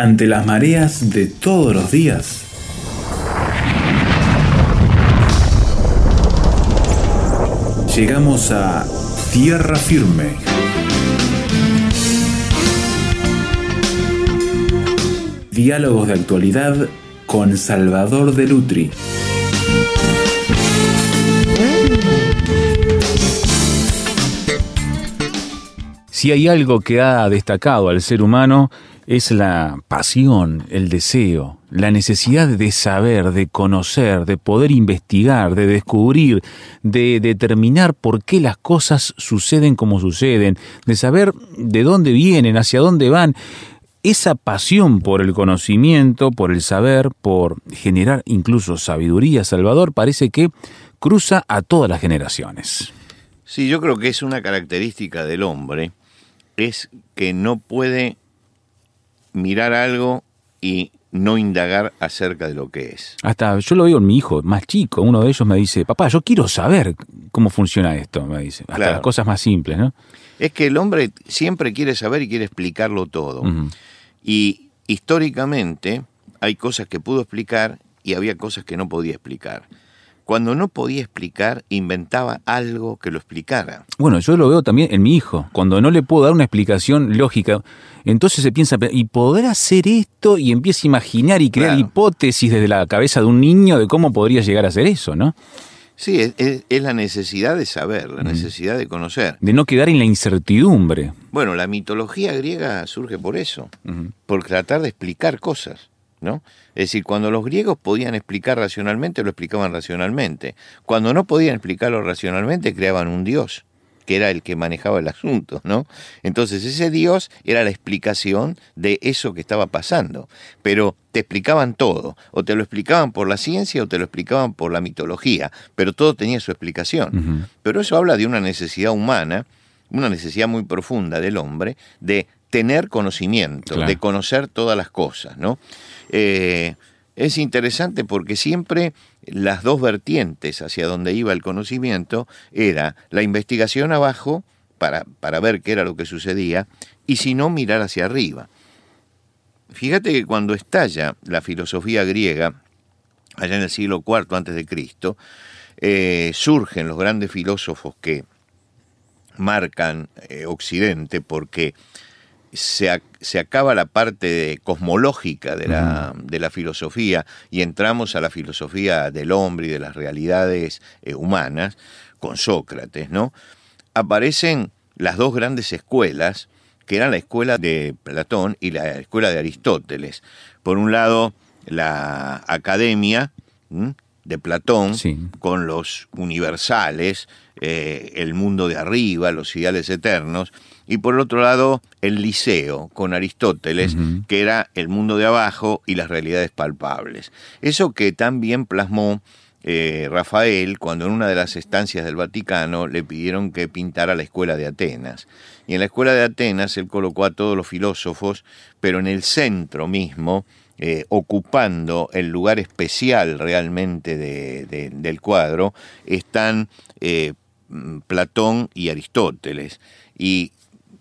ante las mareas de todos los días. Llegamos a tierra firme. Diálogos de actualidad con Salvador de Lutri. Si hay algo que ha destacado al ser humano es la pasión, el deseo, la necesidad de saber, de conocer, de poder investigar, de descubrir, de determinar por qué las cosas suceden como suceden, de saber de dónde vienen, hacia dónde van. Esa pasión por el conocimiento, por el saber, por generar incluso sabiduría, Salvador, parece que cruza a todas las generaciones. Sí, yo creo que es una característica del hombre, es que no puede mirar algo y no indagar acerca de lo que es. Hasta yo lo veo en mi hijo más chico, uno de ellos me dice, papá, yo quiero saber cómo funciona esto, me dice, hasta las cosas más simples, ¿no? Es que el hombre siempre quiere saber y quiere explicarlo todo. Y históricamente hay cosas que pudo explicar y había cosas que no podía explicar. Cuando no podía explicar, inventaba algo que lo explicara. Bueno, yo lo veo también en mi hijo. Cuando no le puedo dar una explicación lógica, entonces se piensa, ¿y podrá hacer esto? Y empieza a imaginar y crear hipótesis desde la cabeza de un niño de cómo podría llegar a hacer eso, ¿no? Sí, es, la necesidad de saber, la necesidad de conocer. De no quedar en la incertidumbre. Bueno, la mitología griega surge por eso, por tratar de explicar cosas. ¿No? Es decir, cuando los griegos podían explicar racionalmente, lo explicaban racionalmente. Cuando no podían explicarlo racionalmente, creaban un dios, que era el que manejaba el asunto, ¿no? Entonces ese dios era la explicación de eso que estaba pasando. Pero te explicaban todo, o te lo explicaban por la ciencia o te lo explicaban por la mitología, pero todo tenía su explicación. Pero eso habla de una necesidad humana, una necesidad muy profunda del hombre, de tener conocimiento, de conocer todas las cosas, ¿no? Eh, es interesante porque siempre las dos vertientes hacia donde iba el conocimiento era la investigación abajo para, para ver qué era lo que sucedía y si no mirar hacia arriba. Fíjate que cuando estalla la filosofía griega, allá en el siglo IV antes de Cristo, eh, surgen los grandes filósofos que marcan eh, Occidente porque se, acaba la parte cosmológica de la, de la, filosofía y entramos a la filosofía del hombre y de las realidades eh, humanas con Sócrates, ¿no? Aparecen las dos grandes escuelas, que eran la escuela de Platón y la escuela de Aristóteles. Por un lado, la academia de Platón, con los universales, eh, el mundo de arriba, los ideales eternos, y por otro lado el liceo con Aristóteles, que era el mundo de abajo y las realidades palpables. Eso que también plasmó eh, Rafael cuando en una de las estancias del Vaticano le pidieron que pintara la escuela de Atenas. Y en la escuela de Atenas él colocó a todos los filósofos, pero en el centro mismo, eh, ocupando el lugar especial realmente del cuadro, están eh, Platón y Aristóteles. Y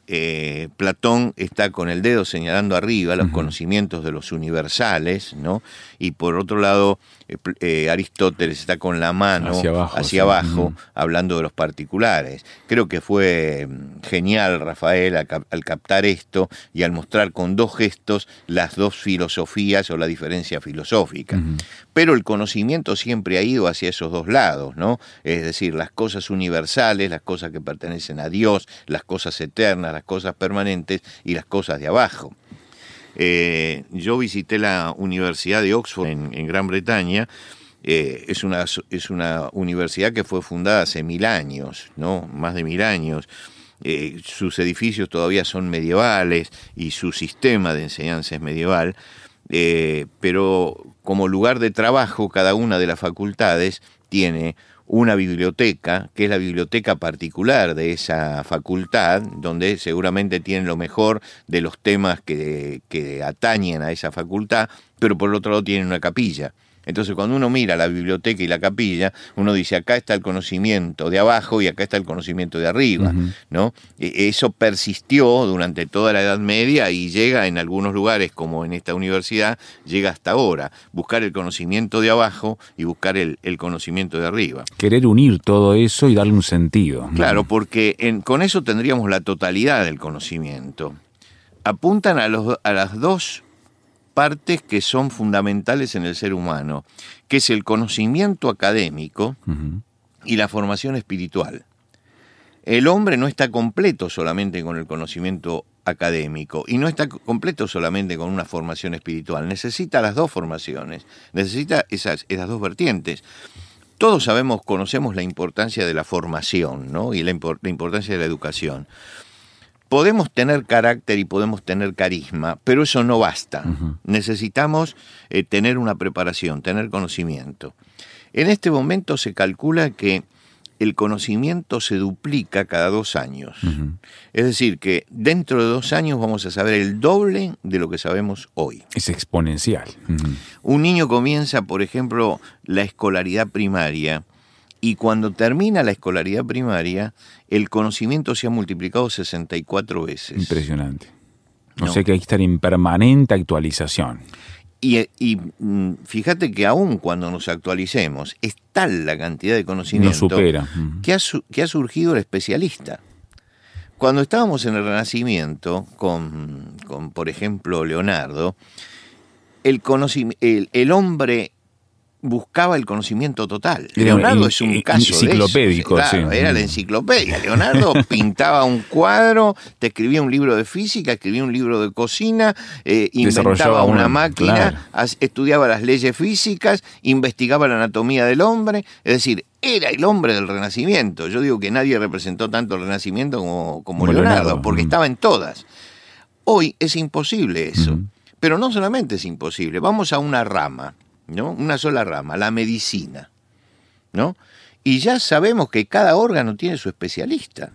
eh, Platón está con el dedo señalando arriba los conocimientos de los universales, ¿no? Y por otro lado, eh, eh, Aristóteles está con la mano hacia abajo, hablando de los particulares. Creo que fue mm, genial Rafael al, captar esto y al mostrar con dos gestos las dos filosofías o la diferencia filosófica. Pero el conocimiento siempre ha ido hacia esos dos lados, ¿no? Es decir, las cosas universales, las cosas que pertenecen a Dios, las cosas eternas, las cosas permanentes y las cosas de abajo. Eh, yo visité la Universidad de Oxford en, Gran Bretaña. Eh, es, una, es una universidad que fue fundada hace mil años, ¿no? Más de mil años. Eh, sus edificios todavía son medievales y su sistema de enseñanza es medieval, pero como lugar de trabajo cada una de las facultades tiene una biblioteca, que es la biblioteca particular de esa facultad, donde seguramente tienen lo mejor de los temas que, atañen a esa facultad, pero por otro lado tienen una capilla Entonces, cuando uno mira la biblioteca y la capilla, uno dice, acá está el conocimiento de abajo y acá está el conocimiento de arriba, ¿no? E, eso persistió durante toda la Edad Media y llega en algunos lugares, como en esta universidad, llega hasta ahora. Buscar el conocimiento de abajo y buscar el, conocimiento de arriba. Querer unir todo eso y darle un sentido. Claro, porque con eso tendríamos la totalidad del conocimiento. Apuntan a, los, a las dos partes que son fundamentales en el ser humano, que es el conocimiento académico y la formación espiritual. El hombre no está completo solamente con el conocimiento académico y no está completo solamente con una formación espiritual, necesita las dos formaciones, necesita esas, esas dos vertientes. Todos sabemos, conocemos la importancia de la formación ¿no? y la importancia de la educación podemos tener carácter y podemos tener carisma, pero eso no basta. Necesitamos eh, tener una preparación, tener conocimiento. En este momento se calcula que el conocimiento se duplica cada dos años. Es decir, que dentro de dos años vamos a saber el doble de lo que sabemos hoy. Es exponencial. Un niño comienza, por ejemplo, la escolaridad primaria y cuando termina la escolaridad primaria, el conocimiento se ha multiplicado 64 veces. Impresionante. O sea que hay que estar en permanente actualización. Y, mm, fíjate que aún cuando nos actualicemos, es tal la cantidad de conocimiento supera. Que, ha, que ha surgido el especialista. Cuando estábamos en el Renacimiento, con, con por ejemplo, Leonardo, el, el, el hombre buscaba el conocimiento total. Leonardo es un caso enciclopédico, Era la enciclopedia. Leonardo pintaba un cuadro, te escribía un libro de física, escribía un libro de cocina, eh, inventaba una, máquina, estudiaba las leyes físicas, investigaba la anatomía del hombre, es decir, era el hombre del Renacimiento. Yo digo que nadie representó tanto el Renacimiento como, Leonardo, porque estaba en todas. Hoy es imposible eso. Pero no solamente es imposible, vamos a una rama ¿no? Una sola rama, la medicina, ¿no? Y ya sabemos que cada órgano tiene su especialista,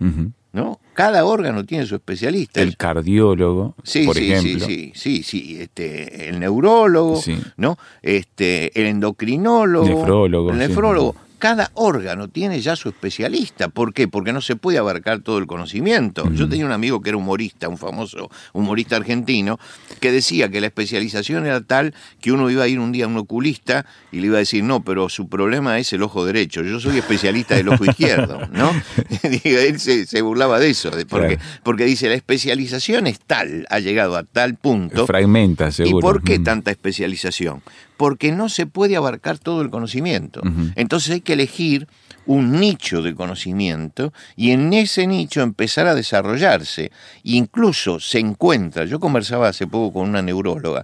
¿no? Cada órgano tiene su especialista. El cardiólogo, sí, por sí, ejemplo. Sí, sí, sí, este, el neurólogo, ¿no? Este, el endocrinólogo, nefrólogo, el nefrólogo cada órgano tiene ya su especialista. ¿Por qué? Porque no se puede abarcar todo el conocimiento. Yo tenía un amigo que era humorista, un famoso humorista argentino, que decía que la especialización era tal que uno iba a ir un día a un oculista y le iba a decir, no, pero su problema es el ojo derecho, yo soy especialista del ojo izquierdo, ¿no? Él se, burlaba de eso, porque, porque dice, la especialización es tal, ha llegado a tal punto. Fragmenta, seguro. ¿Y por qué tanta especialización? Porque no se puede abarcar todo el conocimiento. Entonces hay que elegir un nicho de conocimiento y en ese nicho empezar a desarrollarse. incluso se encuentra, yo conversaba hace poco con una neuróloga,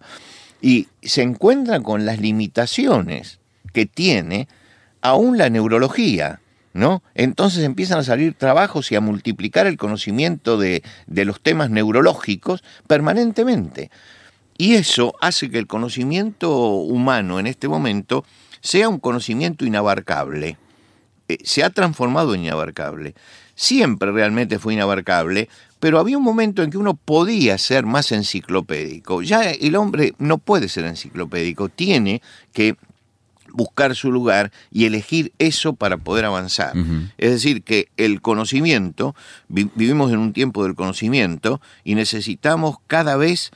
y se encuentra con las limitaciones que tiene aún la neurología. ¿No? Entonces empiezan a salir trabajos y a multiplicar el conocimiento de, de los temas neurológicos permanentemente. Y eso hace que el conocimiento humano en este momento sea un conocimiento inabarcable. Eh, se ha transformado en inabarcable. Siempre realmente fue inabarcable, pero había un momento en que uno podía ser más enciclopédico. Ya el hombre no puede ser enciclopédico, tiene que buscar su lugar y elegir eso para poder avanzar. Es decir, que el conocimiento, vivimos en un tiempo del conocimiento y necesitamos cada vez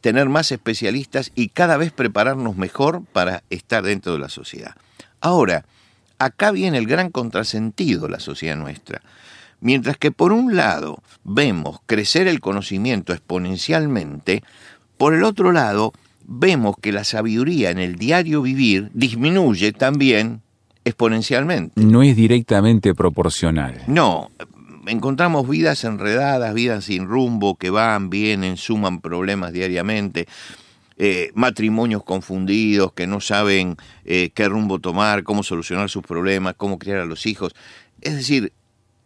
tener más especialistas y cada vez prepararnos mejor para estar dentro de la sociedad. Ahora, acá viene el gran contrasentido de la sociedad nuestra. Mientras que por un lado vemos crecer el conocimiento exponencialmente, por el otro lado vemos que la sabiduría en el diario vivir disminuye también exponencialmente. No es directamente proporcional. No, encontramos vidas enredadas, vidas sin rumbo, que van, vienen, suman problemas diariamente. Eh, matrimonios confundidos, que no saben eh, qué rumbo tomar, cómo solucionar sus problemas, cómo criar a los hijos. Es decir,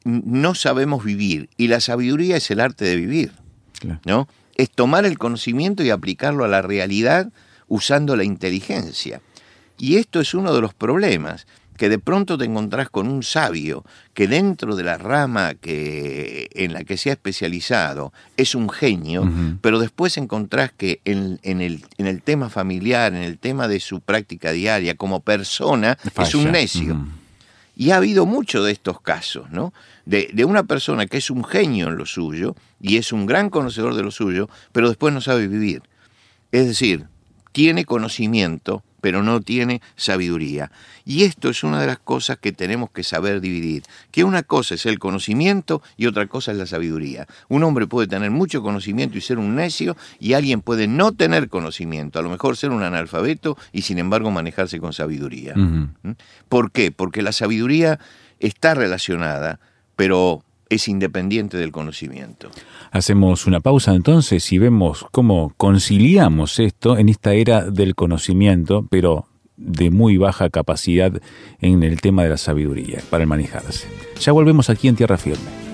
no sabemos vivir y la sabiduría es el arte de vivir, ¿no? Es tomar el conocimiento y aplicarlo a la realidad usando la inteligencia. Y esto es uno de los problemas, que de pronto te encontrás con un sabio que dentro de la rama que, en la que se ha especializado es un genio, pero después encontrás que en, el, en, el, tema familiar, en el tema de su práctica diaria, como persona, es un necio. Y ha habido mucho de estos casos, ¿no? De, de, una persona que es un genio en lo suyo y es un gran conocedor de lo suyo, pero después no sabe vivir. Es decir, tiene conocimiento, pero no tiene sabiduría. Y esto es una de las cosas que tenemos que saber dividir, que una cosa es el conocimiento y otra cosa es la sabiduría. Un hombre puede tener mucho conocimiento y ser un necio, y alguien puede no tener conocimiento, a lo mejor ser un analfabeto y sin embargo manejarse con sabiduría. ¿Mm? ¿Por qué? Porque la sabiduría está relacionada, pero es independiente del conocimiento. Hacemos una pausa entonces y vemos cómo conciliamos esto en esta era del conocimiento, pero de muy baja capacidad en el tema de la sabiduría para manejarse. Ya volvemos aquí en Tierra Firme.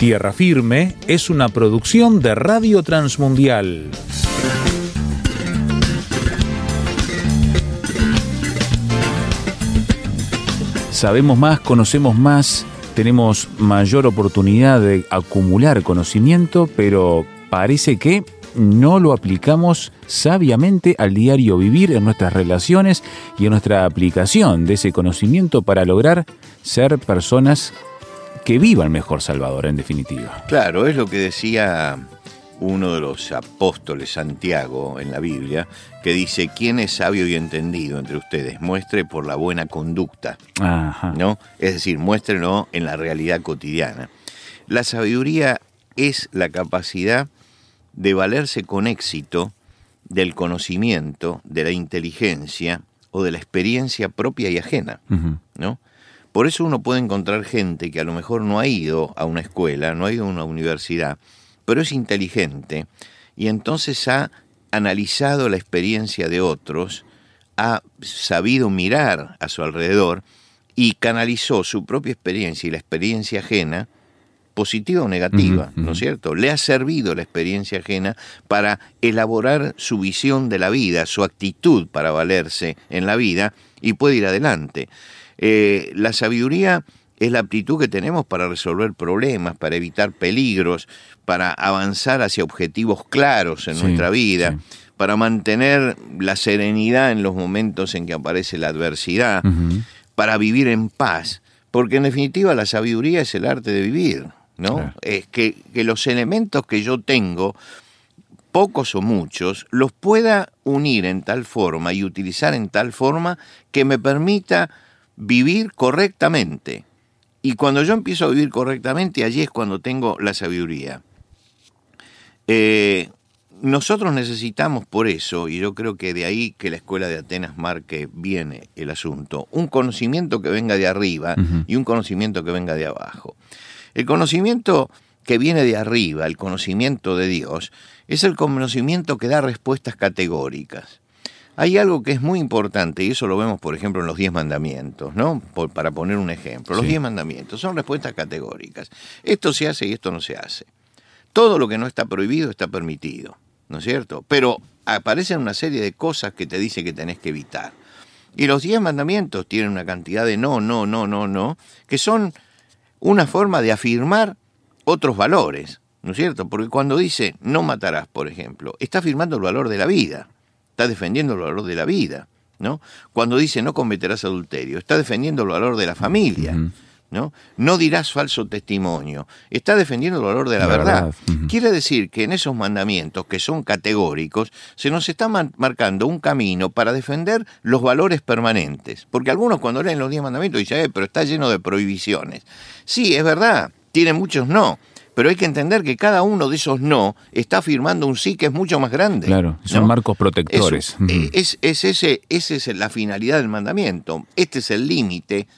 Tierra Firme es una producción de Radio Transmundial. Sabemos más, conocemos más, tenemos mayor oportunidad de acumular conocimiento, pero parece que no lo aplicamos sabiamente al diario vivir en nuestras relaciones y en nuestra aplicación de ese conocimiento para lograr ser personas que viva el mejor Salvador, en definitiva. Claro, es lo que decía uno de los apóstoles, Santiago, en la Biblia, que dice, ¿quién es sabio y entendido entre ustedes? Muestre por la buena conducta, ¿no? Es decir, muéstrenlo en la realidad cotidiana. La sabiduría es la capacidad de valerse con éxito del conocimiento, de la inteligencia o de la experiencia propia y ajena, ¿no? Por eso uno puede encontrar gente que a lo mejor no ha ido a una escuela, no ha ido a una universidad, pero es inteligente y entonces ha analizado la experiencia de otros, ha sabido mirar a su alrededor y canalizó su propia experiencia y la experiencia ajena, positiva o negativa, ¿no es cierto? Le ha servido la experiencia ajena para elaborar su visión de la vida, su actitud para valerse en la vida y puede ir adelante. Eh, la sabiduría es la aptitud que tenemos para resolver problemas, para evitar peligros, para avanzar hacia objetivos claros en nuestra vida, para mantener la serenidad en los momentos en que aparece la adversidad, para vivir en paz, porque en definitiva la sabiduría es el arte de vivir, ¿no? Es que, que los elementos que yo tengo, pocos o muchos, los pueda unir en tal forma y utilizar en tal forma que me permita vivir correctamente. Y cuando yo empiezo a vivir correctamente, allí es cuando tengo la sabiduría. Eh, nosotros necesitamos por eso, y yo creo que de ahí que la escuela de Atenas marque viene el asunto, un conocimiento que venga de arriba y un conocimiento que venga de abajo. El conocimiento que viene de arriba, el conocimiento de Dios, es el conocimiento que da respuestas categóricas. Hay algo que es muy importante, y eso lo vemos, por ejemplo, en los diez mandamientos, ¿no? para poner un ejemplo. Los diez mandamientos son respuestas categóricas. Esto se hace y esto no se hace. Todo lo que no está prohibido está permitido, ¿no es cierto? Pero aparecen una serie de cosas que te dice que tenés que evitar. Y los diez mandamientos tienen una cantidad de no, no, no, no, no, que son una forma de afirmar otros valores, ¿no es cierto? Porque cuando dice no matarás, por ejemplo, está afirmando el valor de la vida está defendiendo el valor de la vida. ¿no? Cuando dice no cometerás adulterio, está defendiendo el valor de la familia. ¿no? No dirás falso testimonio. Está defendiendo el valor de la, La verdad. Quiere decir que en esos mandamientos, que son categóricos, se nos está marcando un camino para defender los valores permanentes. Porque algunos cuando leen los diez mandamientos dicen, "Eh, pero está lleno de prohibiciones. Sí, es verdad, tiene muchos no. Pero hay que entender que cada uno de esos no está afirmando un sí que es mucho más grande. Claro, son ¿no? marcos protectores. Eso, eh, es, es ese, esa es la finalidad del mandamiento. Este es el límite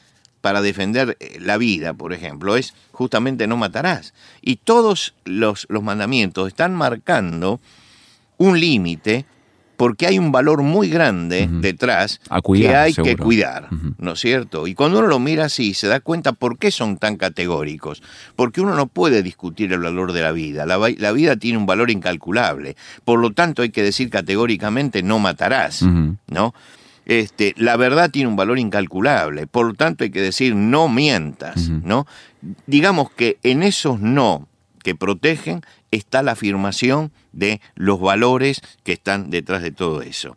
para defender eh, la vida, por ejemplo, es justamente no matarás. Y todos los, los mandamientos están marcando un límite porque hay un valor muy grande detrás cuidar, que hay que cuidar. ¿no es cierto? Y cuando uno lo mira así, se da cuenta por qué son tan categóricos. Porque uno no puede discutir el valor de la vida. La, vida tiene un valor incalculable. Por lo tanto, hay que decir categóricamente no matarás. ¿no? Este, la verdad tiene un valor incalculable. Por lo tanto, hay que decir no mientas. ¿no? Digamos que en esos no que protegen está la afirmación de los valores que están detrás de todo eso.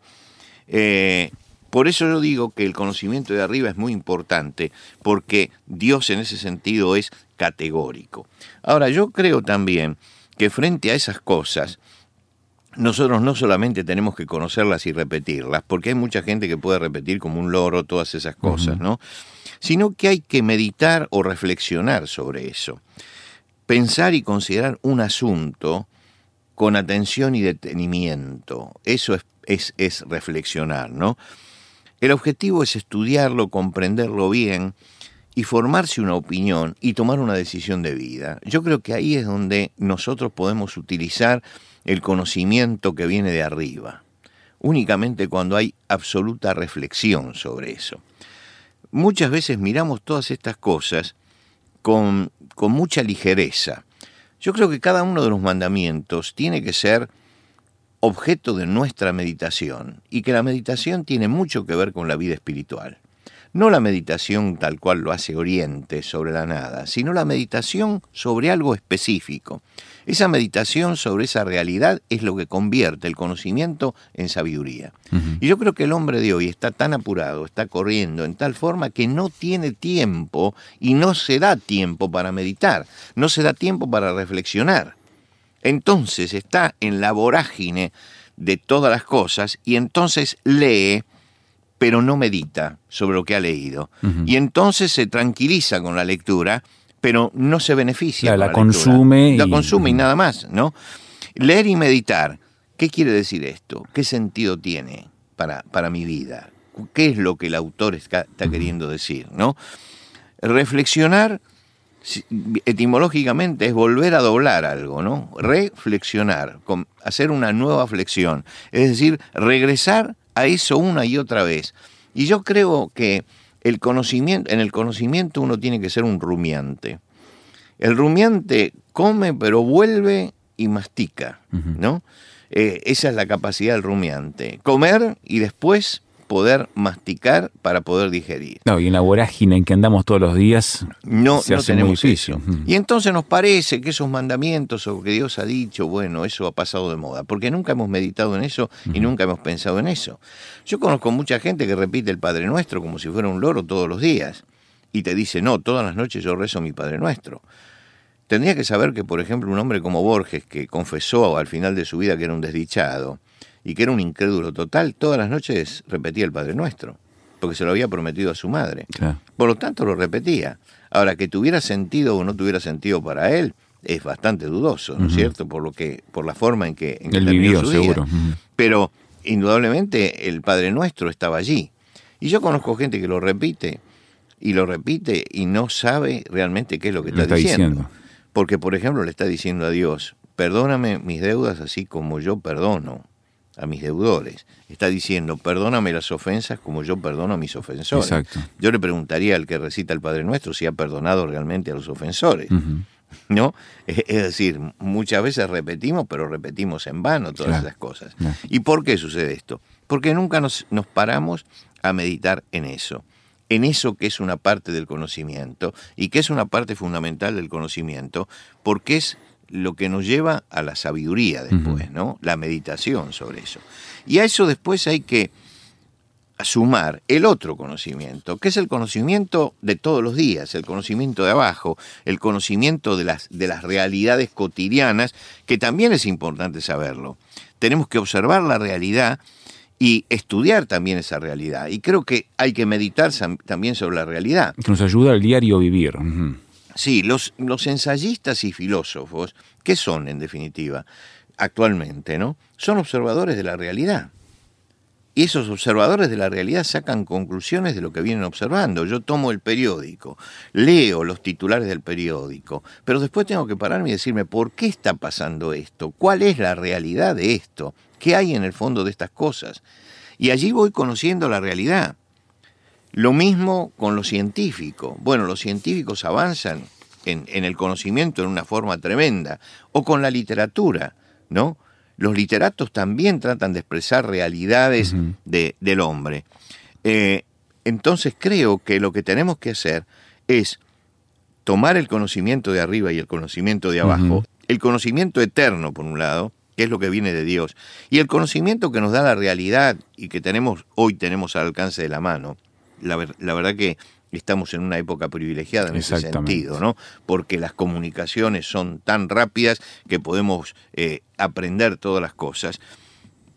Eh, por eso yo digo que el conocimiento de arriba es muy importante, porque Dios en ese sentido es categórico. Ahora, yo creo también que frente a esas cosas, nosotros no solamente tenemos que conocerlas y repetirlas, porque hay mucha gente que puede repetir como un loro todas esas cosas. ¿no? Sino que hay que meditar o reflexionar sobre eso. Pensar y considerar un asunto con atención y detenimiento. Eso es, reflexionar, ¿no? El objetivo es estudiarlo, comprenderlo bien y formarse una opinión y tomar una decisión de vida. Yo creo que ahí es donde nosotros podemos utilizar el conocimiento que viene de arriba, únicamente cuando hay absoluta reflexión sobre eso. Muchas veces miramos todas estas cosas con, mucha ligereza. Yo creo que cada uno de los mandamientos tiene que ser objeto de nuestra meditación y que la meditación tiene mucho que ver con la vida espiritual. No la meditación tal cual lo hace Oriente sobre la nada, sino la meditación sobre algo específico. Esa meditación sobre esa realidad es lo que convierte el conocimiento en sabiduría. Y yo creo que el hombre de hoy está tan apurado, está corriendo en tal forma que no tiene tiempo y no se da tiempo para meditar, no se da tiempo para reflexionar. Entonces está en la vorágine de todas las cosas y entonces lee, pero no medita sobre lo que ha leído. Y entonces se tranquiliza con la lectura, pero no se beneficia. Claro, la lectura. consume La y- consume y nada más, ¿no? Leer y meditar. ¿Qué quiere decir esto? ¿Qué sentido tiene para, para mi vida? ¿Qué es lo que el autor está, está queriendo decir? ¿no? Reflexionar, etimológicamente, es volver a doblar algo, ¿no? Reflexionar, hacer una nueva flexión. Es decir, regresar a eso una y otra vez. Y yo creo que el conocimiento, en el conocimiento uno tiene que ser un rumiante. El rumiante come, pero vuelve y mastica. ¿no? Eh, esa es la capacidad del rumiante. Comer y después poder masticar para poder digerir. No, y en la vorágine en que andamos todos los días, No, Se no hace muy tenemos difícil. eso. Ujú. Y entonces nos parece que esos mandamientos o que Dios ha dicho, bueno, eso ha pasado de moda, porque nunca hemos meditado en eso y nunca hemos pensado en eso. Yo conozco mucha gente que repite el Padre Nuestro como si fuera un loro todos los días y te dice, no, todas las noches yo rezo mi Padre Nuestro. Tendría que saber que, por ejemplo, un hombre como Borges, que confesó al final de su vida que era un desdichado y que era un incrédulo total, todas las noches repetía el Padre Nuestro, porque se lo había prometido a su madre. claro. Por lo tanto, lo repetía. Ahora, que tuviera sentido o no tuviera sentido para él, es bastante dudoso, ¿no es cierto? Por lo que, por la forma en que, en que él terminó vivió, su seguro. Pero indudablemente el Padre Nuestro estaba allí. Y yo conozco gente que lo repite y lo repite y no sabe realmente qué es lo que está, está diciendo. diciendo. Porque, por ejemplo, le está diciendo a Dios, perdóname mis deudas así como yo perdono a mis deudores. Está diciendo, perdóname las ofensas como yo perdono a mis ofensores. Exacto. Yo le preguntaría al que recita el Padre Nuestro si ha perdonado realmente a los ofensores. ¿no? Es es decir, muchas veces repetimos, pero repetimos en vano todas Claro, esas cosas. claro. ¿Y por qué sucede esto? Porque nunca nos, nos paramos a meditar en eso, en eso que es una parte del conocimiento y que es una parte fundamental del conocimiento, porque es lo que nos lleva a la sabiduría después. ¿no? La meditación sobre eso. Y a eso después hay que sumar el otro conocimiento, que es el conocimiento de todos los días, el conocimiento de abajo, el conocimiento de las, de las realidades cotidianas, que también es importante saberlo. Tenemos que observar la realidad y estudiar también esa realidad. Y creo que hay que meditar también sobre la realidad. Que nos ayuda al diario vivir. Sí, los, los ensayistas y filósofos, ¿qué son en definitiva actualmente? ¿no? Son observadores de la realidad. Y esos observadores de la realidad sacan conclusiones de lo que vienen observando. Yo tomo el periódico, leo los titulares del periódico, pero después tengo que pararme y decirme, ¿por qué está pasando esto? ¿Cuál es la realidad de esto? ¿Qué hay en el fondo de estas cosas? Y allí voy conociendo la realidad. Lo mismo con lo científico. Bueno, los científicos avanzan en, en el conocimiento en una forma tremenda. O con la literatura, ¿no? los literatos también tratan de expresar realidades de, del hombre. Eh, entonces creo que lo que tenemos que hacer es tomar el conocimiento de arriba y el conocimiento de abajo, el conocimiento eterno por un lado, que es lo que viene de Dios, y el conocimiento que nos da la realidad y que tenemos hoy tenemos al alcance de la mano. La, la verdad que estamos en una época privilegiada en ese sentido, ¿no? Porque las comunicaciones son tan rápidas que podemos eh, aprender todas las cosas,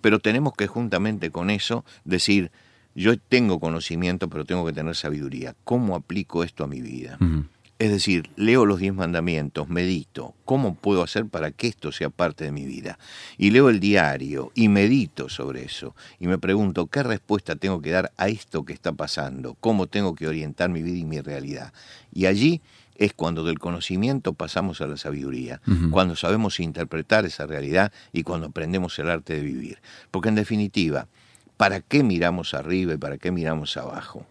pero tenemos que juntamente con eso decir, yo tengo conocimiento, pero tengo que tener sabiduría. ¿Cómo aplico esto a mi vida? Es decir, leo los diez mandamientos, medito, ¿cómo puedo hacer para que esto sea parte de mi vida? Y leo el diario y medito sobre eso. Y me pregunto, ¿qué respuesta tengo que dar a esto que está pasando? ¿Cómo tengo que orientar mi vida y mi realidad? Y allí es cuando del conocimiento pasamos a la sabiduría, cuando sabemos interpretar esa realidad y cuando aprendemos el arte de vivir. Porque en definitiva, ¿para qué miramos arriba y para qué miramos abajo?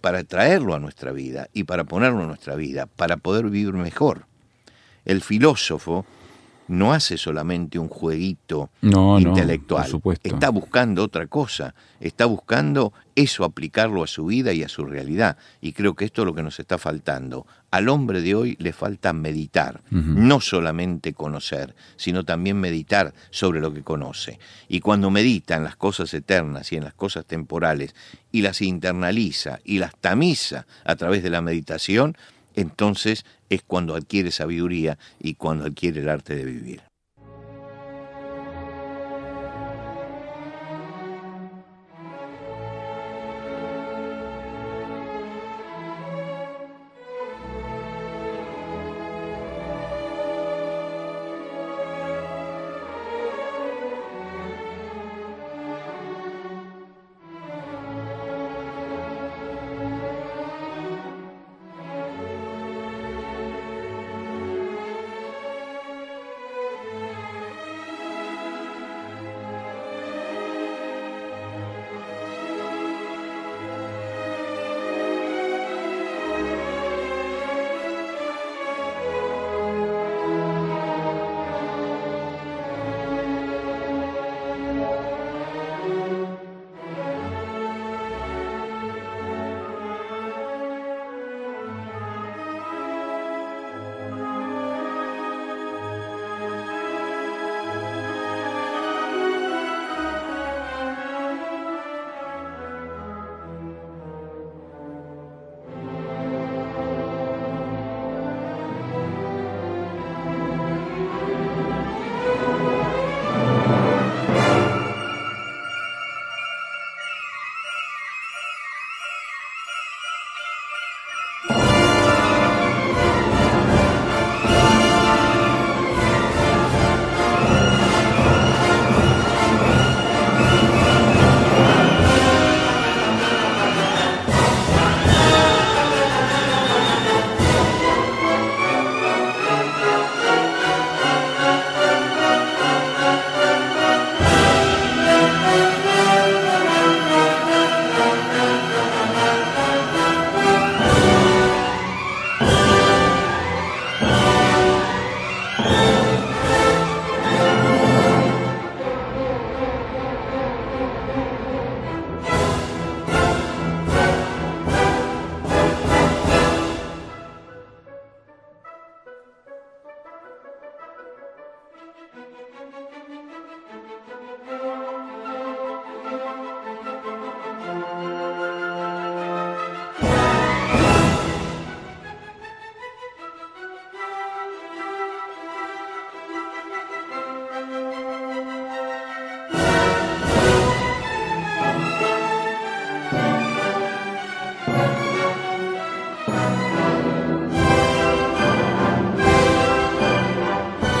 Para traerlo a nuestra vida y para ponerlo en nuestra vida, para poder vivir mejor. El filósofo no hace solamente un jueguito intelectual, está buscando otra cosa, está buscando eso aplicarlo a su vida y a su realidad. Y creo que esto es lo que nos está faltando. Al hombre de hoy le falta meditar, no solamente conocer, sino también meditar sobre lo que conoce. Y cuando medita en las cosas eternas y en las cosas temporales y las internaliza y las tamiza a través de la meditación, entonces es cuando adquiere sabiduría y cuando adquiere el arte de vivir.